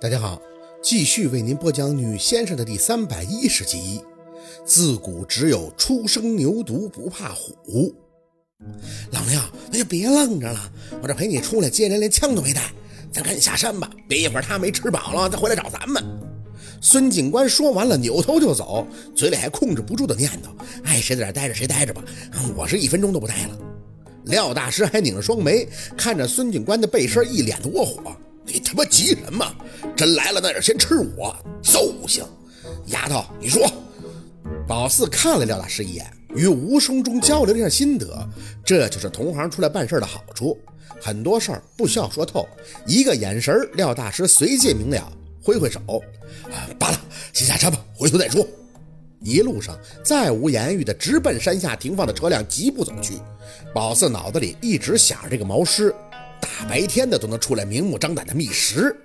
大家好，继续为您播讲《女先生》的第三百一十集。自古只有初生牛犊不怕虎。老廖，那就别愣着了，我这陪你出来接人，连枪都没带，咱赶紧下山吧。别一会儿他没吃饱了，再回来找咱们。孙警官说完了，扭头就走，嘴里还控制不住的念叨：“爱谁在这待着谁待着吧，我是一分钟都不待了。”廖大师还拧着双眉，看着孙警官的背身，一脸的窝火。你他妈急什么？真来了，那是先吃我，揍行！丫头，你说。宝四看了廖大师一眼，与无声中交流了一下心得。这就是同行出来办事的好处，很多事儿不需要说透，一个眼神，廖大师随即明了，挥挥手，罢了，先下车吧，回头再说。一路上再无言语的直奔山下停放的车辆疾步走去。宝四脑子里一直想着这个毛师。大白天的都能出来明目张胆的觅食，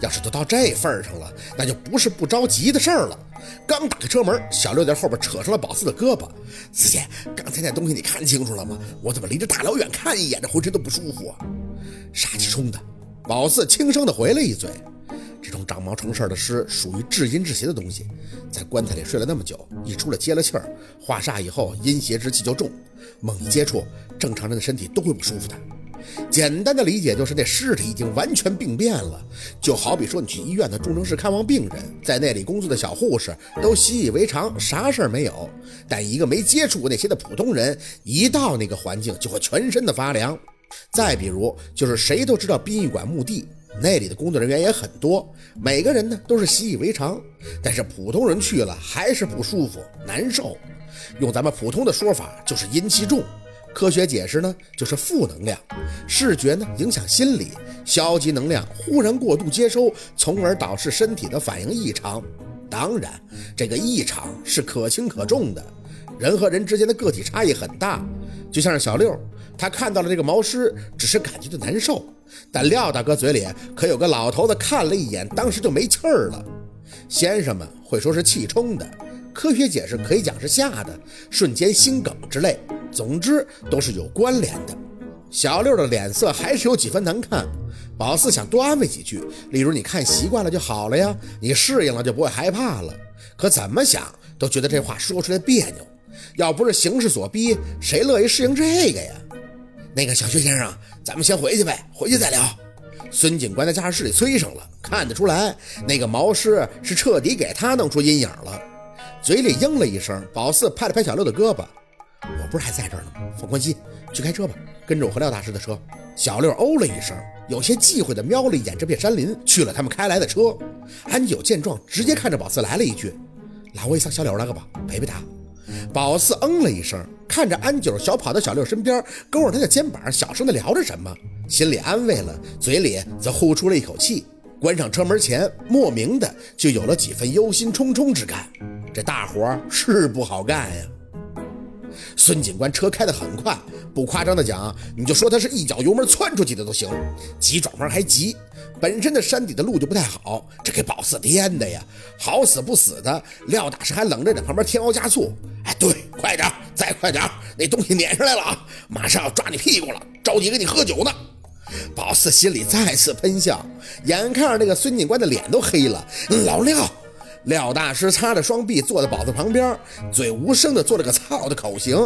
要是都到这份上了，那就不是不着急的事儿了。刚打开车门，小六在后边扯上了宝四的胳膊：“四姐，刚才那东西你看清楚了吗？我怎么离着大老远看一眼，这浑身都不舒服啊！”杀气冲的，宝四轻声的回了一嘴：“这种长毛成事的尸属于至阴至邪的东西，在棺材里睡了那么久，一出来接了气儿，化煞以后阴邪之气就重，猛一接触，正常人的身体都会不舒服的。”简单的理解就是，那尸体已经完全病变了，就好比说你去医院的重症室看望病人，在那里工作的小护士都习以为常，啥事儿没有。但一个没接触过那些的普通人，一到那个环境就会全身的发凉。再比如，就是谁都知道殡仪馆墓地，那里的工作人员也很多，每个人呢都是习以为常，但是普通人去了还是不舒服、难受。用咱们普通的说法，就是阴气重。科学解释呢，就是负能量，视觉呢影响心理，消极能量忽然过度接收，从而导致身体的反应异常。当然，这个异常是可轻可重的，人和人之间的个体差异很大。就像是小六，他看到了这个毛尸，只是感觉到难受，但廖大哥嘴里可有个老头子看了一眼，当时就没气儿了。先生们会说是气冲的，科学解释可以讲是吓的，瞬间心梗之类。总之都是有关联的。小六的脸色还是有几分难看。宝四想多安慰几句，例如你看习惯了就好了呀，你适应了就不会害怕了。可怎么想都觉得这话说出来别扭。要不是形势所逼，谁乐意适应这个呀？那个小薛先生，咱们先回去呗，回去再聊。孙警官在驾驶室里催上了，看得出来那个毛师是彻底给他弄出阴影了。嘴里应了一声，宝四拍了拍小六的胳膊。不是还在这儿呢吗？放宽心，去开车吧，跟着我和廖大师的车。小六哦了一声，有些忌讳的瞄了一眼这片山林，去了他们开来的车。安九见状，直接看着宝四来了一句：“拉我一下小柳那个吧，陪陪他。”宝四嗯了一声，看着安九小跑到小六身边，勾着他的肩膀，小声的聊着什么，心里安慰了，嘴里则呼出了一口气。关上车门前，莫名的就有了几分忧心忡忡之感。这大活是不好干呀。孙警官车开得很快，不夸张的讲，你就说他是一脚油门窜出去的都行。急转弯还急，本身的山底的路就不太好，这给宝四颠的呀，好死不死的。廖大师还冷着在旁边添油加醋。哎，对，快点，再快点，那东西撵上来了啊，马上要抓你屁股了，着急跟你喝酒呢。宝四心里再次喷笑，眼看着那个孙警官的脸都黑了，老廖。廖大师擦着双臂坐在宝子旁边，嘴无声的做了个操的口型。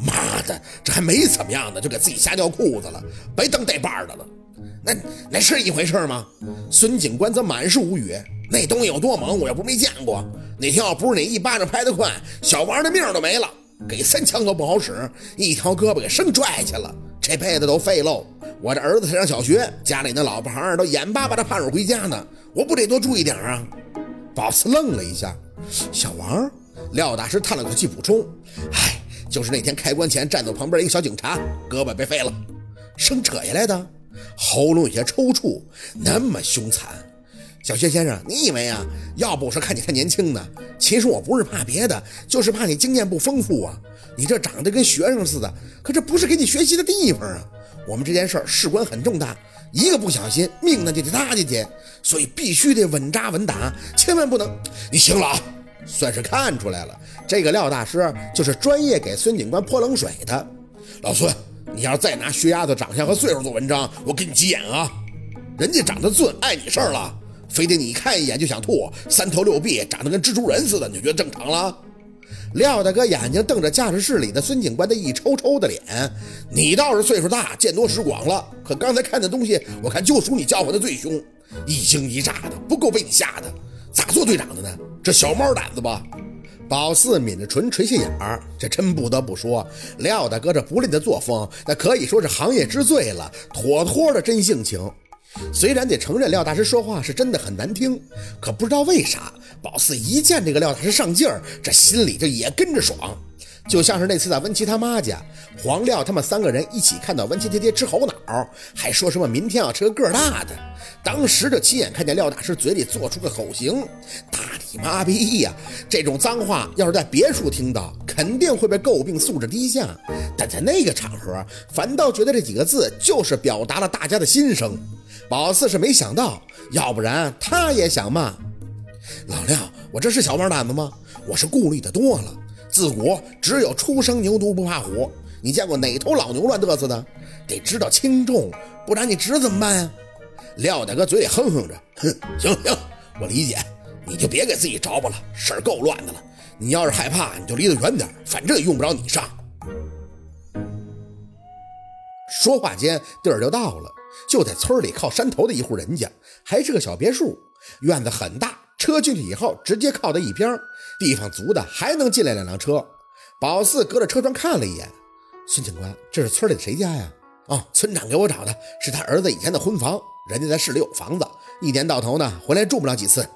妈的，这还没怎么样呢，就给自己吓尿裤子了，白当带把的了。那那是一回事吗？孙警官则满是无语。那东西有多猛，我又不是没见过。那天要不是你一巴掌拍得快，小王的命都没了。给三枪都不好使，一条胳膊给生拽去了，这辈子都废喽。我这儿子才上小学，家里那老婆孩都眼巴巴的盼着回家呢，我不得多注意点啊？宝四愣了一下，小王，廖大师叹了口气，补充：“哎，就是那天开棺前站在旁边一个小警察，胳膊被废了，生扯下来的，喉咙有些抽搐，那么凶残。小薛先生，你以为啊？要不是看你太年轻呢，其实我不是怕别的，就是怕你经验不丰富啊。你这长得跟学生似的，可这不是给你学习的地方啊。我们这件事事关很重大。”一个不小心，命呢就得搭进去，所以必须得稳扎稳打，千万不能。你行了啊，算是看出来了，这个廖大师就是专业给孙警官泼冷水的。老孙，你要是再拿薛丫头长相和岁数做文章，我跟你急眼啊！人家长得俊，碍你事儿了。非得你看一眼就想吐，三头六臂，长得跟蜘蛛人似的，你就觉得正常了？廖大哥眼睛瞪着驾驶室里的孙警官的一抽抽的脸，你倒是岁数大，见多识广了，可刚才看的东西，我看就属你叫唤的最凶，一惊一乍的，不够被你吓的，咋做队长的呢？这小猫胆子吧？宝四抿着唇垂下眼儿，这真不得不说，廖大哥这不吝的作风，那可以说是行业之最了，妥妥的真性情。虽然得承认廖大师说话是真的很难听，可不知道为啥，宝四一见这个廖大师上劲儿，这心里就也跟着爽。就像是那次在温琪他妈家，黄廖他们三个人一起看到温琪爹爹吃猴脑，还说什么明天要吃个个大的。当时就亲眼看见廖大师嘴里做出个口型，大你妈逼呀！这种脏话要是在别处听到，肯定会被诟病素质低下。但在那个场合，反倒觉得这几个字就是表达了大家的心声。宝四是没想到，要不然他也想骂老廖。我这是小毛胆子吗？我是顾虑的多了。自古只有初生牛犊不怕虎，你见过哪头老牛乱嘚瑟的？得知道轻重，不然你侄怎么办呀？廖大哥嘴里哼哼着，哼，行行，我理解，你就别给自己着吧了，事儿够乱的了。你要是害怕，你就离得远点，反正也用不着你上。说话间，地儿就到了，就在村里靠山头的一户人家，还是个小别墅，院子很大。车进去以后，直接靠在一边，地方足的还能进来两辆车。宝四隔着车窗看了一眼，孙警官，这是村里的谁家呀？哦，村长给我找的，是他儿子以前的婚房，人家在市里有房子，一年到头呢回来住不了几次。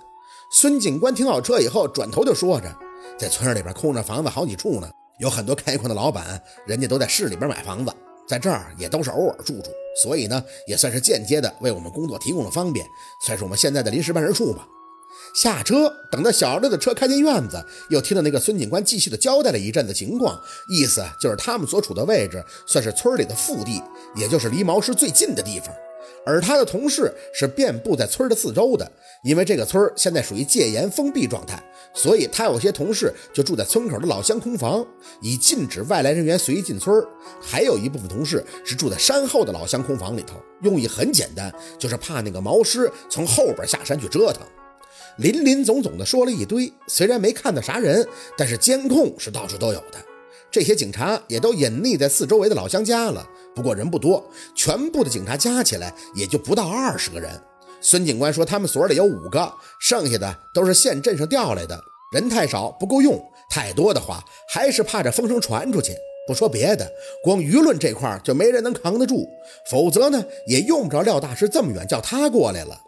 孙警官停好车以后，转头就说着，在村里边空着房子好几处呢，有很多开矿的老板，人家都在市里边买房子，在这儿也都是偶尔住住，所以呢，也算是间接的为我们工作提供了方便，算是我们现在的临时办事处吧。下车，等到小六的车开进院子，又听到那个孙警官继续的交代了一阵子情况，意思就是他们所处的位置算是村里的腹地，也就是离毛师最近的地方。而他的同事是遍布在村的四周的，因为这个村现在属于戒严封闭状态，所以他有些同事就住在村口的老乡空房，以禁止外来人员随意进村。还有一部分同事是住在山后的老乡空房里头，用意很简单，就是怕那个毛师从后边下山去折腾。林林总总的说了一堆，虽然没看到啥人，但是监控是到处都有的。这些警察也都隐匿在四周围的老乡家了，不过人不多，全部的警察加起来也就不到二十个人。孙警官说他们所里有五个，剩下的都是县镇上调来的，人太少不够用，太多的话还是怕这风声传出去。不说别的，光舆论这块就没人能扛得住，否则呢也用不着廖大师这么远叫他过来了。